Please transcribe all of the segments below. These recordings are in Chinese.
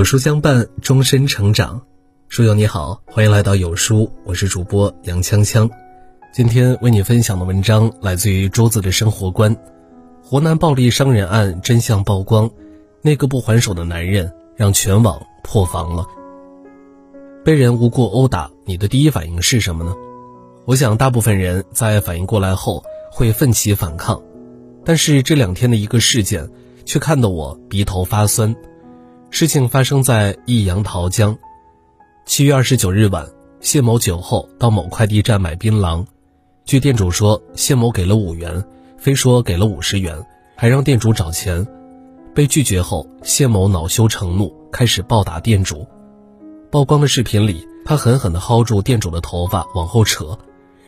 有书相伴，终身成长。书友你好，欢迎来到有书，我是主播杨锵锵。今天为你分享的文章来自于桌子的生活观。湖南暴力伤人案真相曝光，那个不还手的男人让全网破防了。被人无故殴打，你的第一反应是什么呢？我想，大部分人在反应过来后会奋起反抗。但是这两天的一个事件，却看得我鼻头发酸。事情发生在益阳桃江，七月二十九日晚，谢某酒后到某快递站买槟榔，据店主说，谢某给了五元，非说给了五十元，还让店主找钱。被拒绝后，谢某恼羞成怒，开始暴打店主。曝光的视频里，他狠狠地薅住店主的头发往后扯，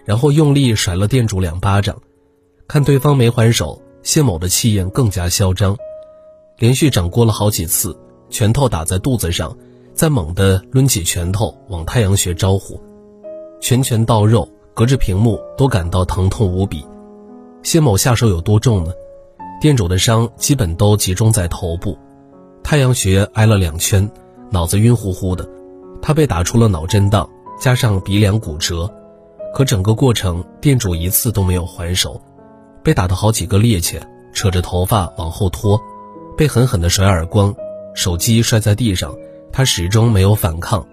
然后用力甩了店主两巴掌。看对方没还手，谢某的气焰更加嚣张，连续掌掴了好几次。拳头打在肚子上，再猛地抡起拳头往太阳穴招呼，拳拳到肉，隔着屏幕都感到疼痛无比。谢某下手有多重呢？店主的伤基本都集中在头部，太阳穴挨了两圈，脑子晕乎乎的。他被打出了脑震荡，加上鼻梁骨折。可整个过程，店主一次都没有还手，被打得好几个趔趄，扯着头发往后拖，被狠狠地甩耳光。手机摔在地上，他始终没有反抗，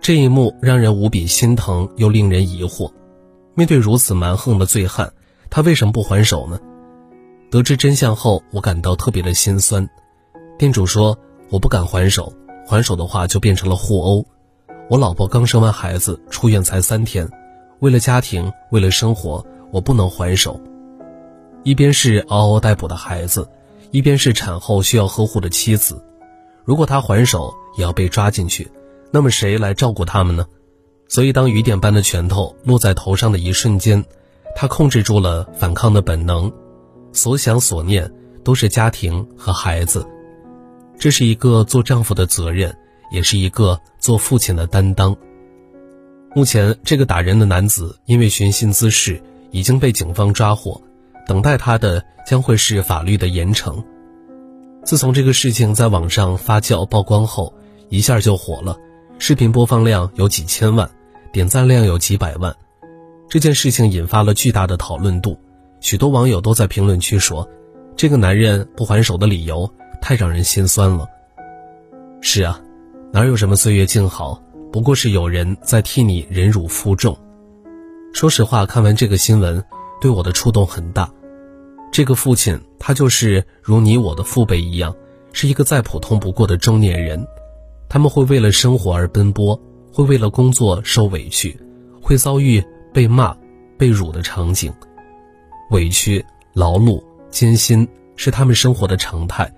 这一幕让人无比心疼又令人疑惑。面对如此蛮横的醉汉，他为什么不还手呢？得知真相后，我感到特别的心酸。店主说：“我不敢还手，还手的话就变成了互殴。我老婆刚生完孩子，出院才三天，为了家庭，为了生活，我不能还手。一边是嗷嗷待哺的孩子，一边是产后需要呵护的妻子。”如果他还手也要被抓进去，那么谁来照顾他们呢？所以，当雨点般的拳头落在头上的一瞬间，他控制住了反抗的本能，所想所念都是家庭和孩子。这是一个做丈夫的责任，也是一个做父亲的担当。目前，这个打人的男子因为寻衅滋事已经被警方抓获，等待他的将会是法律的严惩。自从这个事情在网上发酵曝光后，一下就火了，视频播放量有几千万，点赞量有几百万。这件事情引发了巨大的讨论度，许多网友都在评论区说：“这个男人不还手的理由太让人心酸了。”是啊，哪有什么岁月静好，不过是有人在替你忍辱负重。说实话，看完这个新闻，对我的触动很大。这个父亲，他就是如你我的父辈一样，是一个再普通不过的中年人。他们会为了生活而奔波，会为了工作受委屈，会遭遇被骂、被辱的场景。委屈、劳碌、艰辛是他们生活的常态，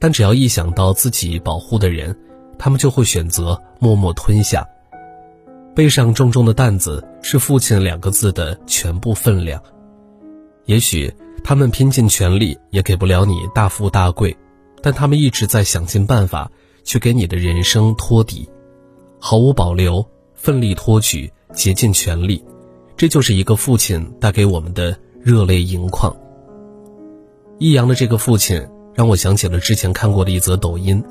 但只要一想到自己保护的人，他们就会选择默默吞下。背上重重的担子，是父亲两个字的全部分量。也许。他们拼尽全力也给不了你大富大贵，但他们一直在想尽办法去给你的人生托底，毫无保留，奋力托举，竭尽全力，这就是一个父亲带给我们的热泪盈眶。益阳的这个父亲让我想起了之前看过的一则抖音，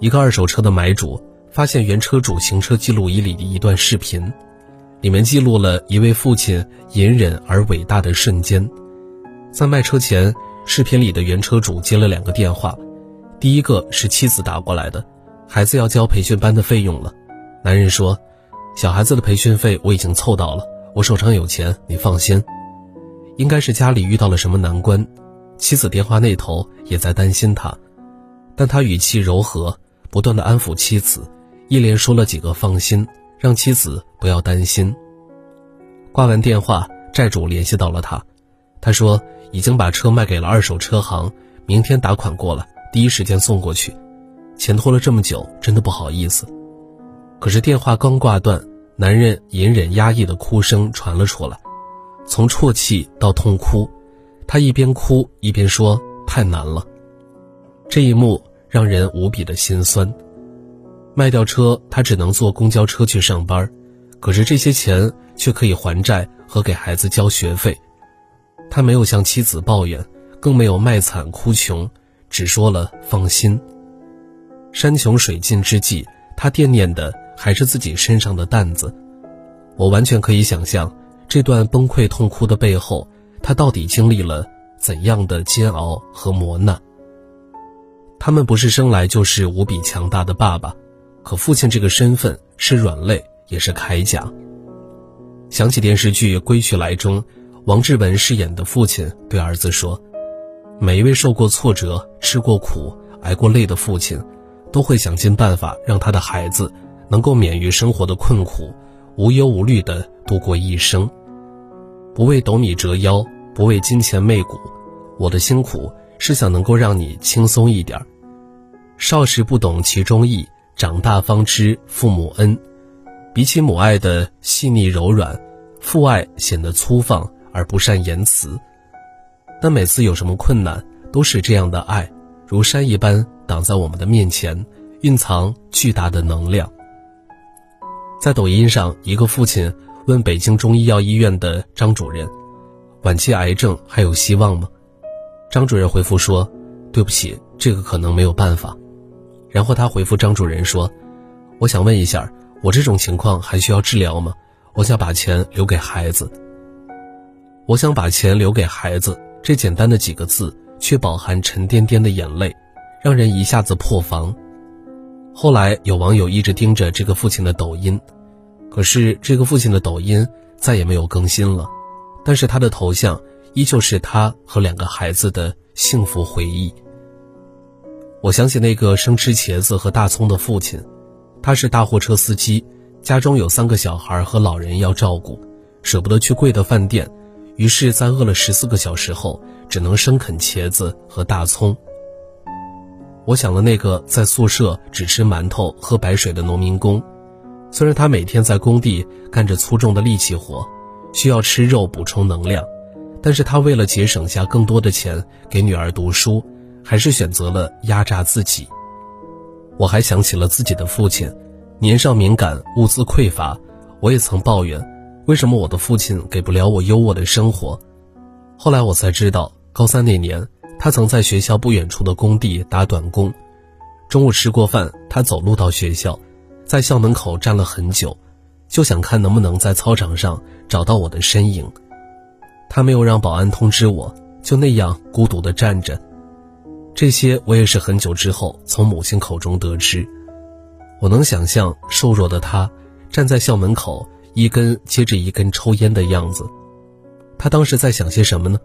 一个二手车的买主发现原车主行车记录仪里的一段视频，里面记录了一位父亲隐忍而伟大的瞬间。在卖车前，视频里的原车主接了两个电话，第一个是妻子打过来的，孩子要交培训班的费用了。男人说：“小孩子的培训费我已经凑到了，我手上有钱，你放心。”应该是家里遇到了什么难关，妻子电话那头也在担心他，但他语气柔和，不断的安抚妻子，一连说了几个放心，让妻子不要担心。挂完电话，债主联系到了他。他说已经把车卖给了二手车行，明天打款过来，第一时间送过去。钱拖了这么久，真的不好意思。可是电话刚挂断，男人隐忍压抑的哭声传了出来，从啜泣到痛哭，他一边哭一边说：“太难了。”这一幕让人无比的心酸。卖掉车，他只能坐公交车去上班，可是这些钱却可以还债和给孩子交学费。他没有向妻子抱怨，更没有卖惨哭穷，只说了放心。山穷水尽之际，他惦念的还是自己身上的担子。我完全可以想象，这段崩溃痛哭的背后，他到底经历了怎样的煎熬和磨难。他们不是生来就是无比强大的爸爸，可父亲这个身份是软肋，也是铠甲。想起电视剧《归去来》中，王志文饰演的父亲对儿子说：“每一位受过挫折、吃过苦、挨过累的父亲，都会想尽办法让他的孩子能够免于生活的困苦。”无忧无虑地度过一生，不为斗米折腰，不为金钱媚骨。我的辛苦是想能够让你轻松一点。少时不懂其中意，长大方知父母恩。比起母爱的细腻柔软，父爱显得粗放而不善言辞。但每次有什么困难，都是这样的爱，如山一般挡在我们的面前，蕴藏巨大的能量。在抖音上，一个父亲问北京中医药医院的张主任：“晚期癌症还有希望吗？”张主任回复说：“对不起，这个可能没有办法。”然后他回复张主任说：“我想问一下，我这种情况还需要治疗吗？我想把钱留给孩子。我想把钱留给孩子，这简单的几个字，却饱含沉甸甸的眼泪，让人一下子破防。”后来有网友一直盯着这个父亲的抖音，可是这个父亲的抖音再也没有更新了，但是他的头像依旧是他和两个孩子的幸福回忆。我想起那个生吃茄子和大葱的父亲，他是大货车司机，家中有三个小孩和老人要照顾，舍不得去贵的饭店，于是，在饿了十四个小时后，只能生啃茄子和大葱。我想了那个在宿舍只吃馒头喝白水的农民工，虽然他每天在工地干着粗重的力气活，需要吃肉补充能量，但是他为了节省下更多的钱给女儿读书，还是选择了压榨自己。我还想起了自己的父亲，年少敏感，物资匮乏，我也曾抱怨，为什么我的父亲给不了我优渥的生活。后来我才知道，高三那年。他曾在学校不远处的工地打短工，中午吃过饭，他走路到学校，在校门口站了很久，就想看能不能在操场上找到我的身影。他没有让保安通知我，就那样孤独地站着。这些我也是很久之后从母亲口中得知。我能想象瘦弱的他站在校门口，一根接着一根抽烟的样子。他当时在想些什么呢？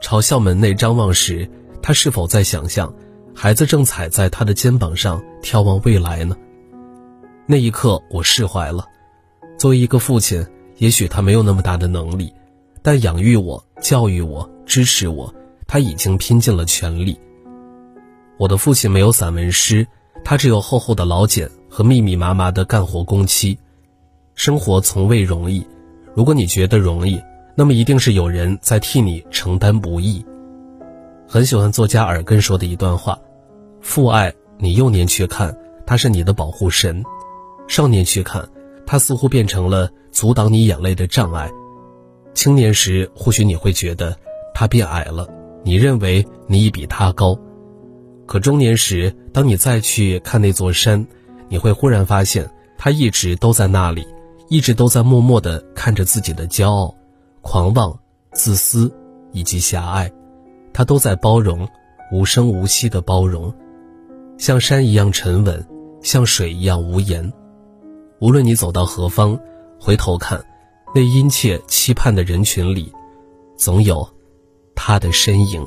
朝校门内张望时，他是否在想象，孩子正踩在他的肩膀上眺望未来呢？那一刻，我释怀了。作为一个父亲，也许他没有那么大的能力，但养育我、教育我、支持我，他已经拼尽了全力。我的父亲没有散文诗，他只有厚厚的老茧和密密麻麻的干活工期。生活从未容易，如果你觉得容易。那么一定是有人在替你承担不易。很喜欢作家尔根说的一段话：父爱你幼年去看，他是你的保护神；少年去看，他似乎变成了阻挡你眼泪的障碍；青年时，或许你会觉得他变矮了，你认为你已比他高；可中年时，当你再去看那座山，你会忽然发现，他一直都在那里，一直都在默默地看着自己的骄傲。狂妄、自私以及狭隘，他都在包容，无声无息的包容，像山一样沉稳，像水一样无言。无论你走到何方，回头看，那殷切期盼的人群里，总有他的身影。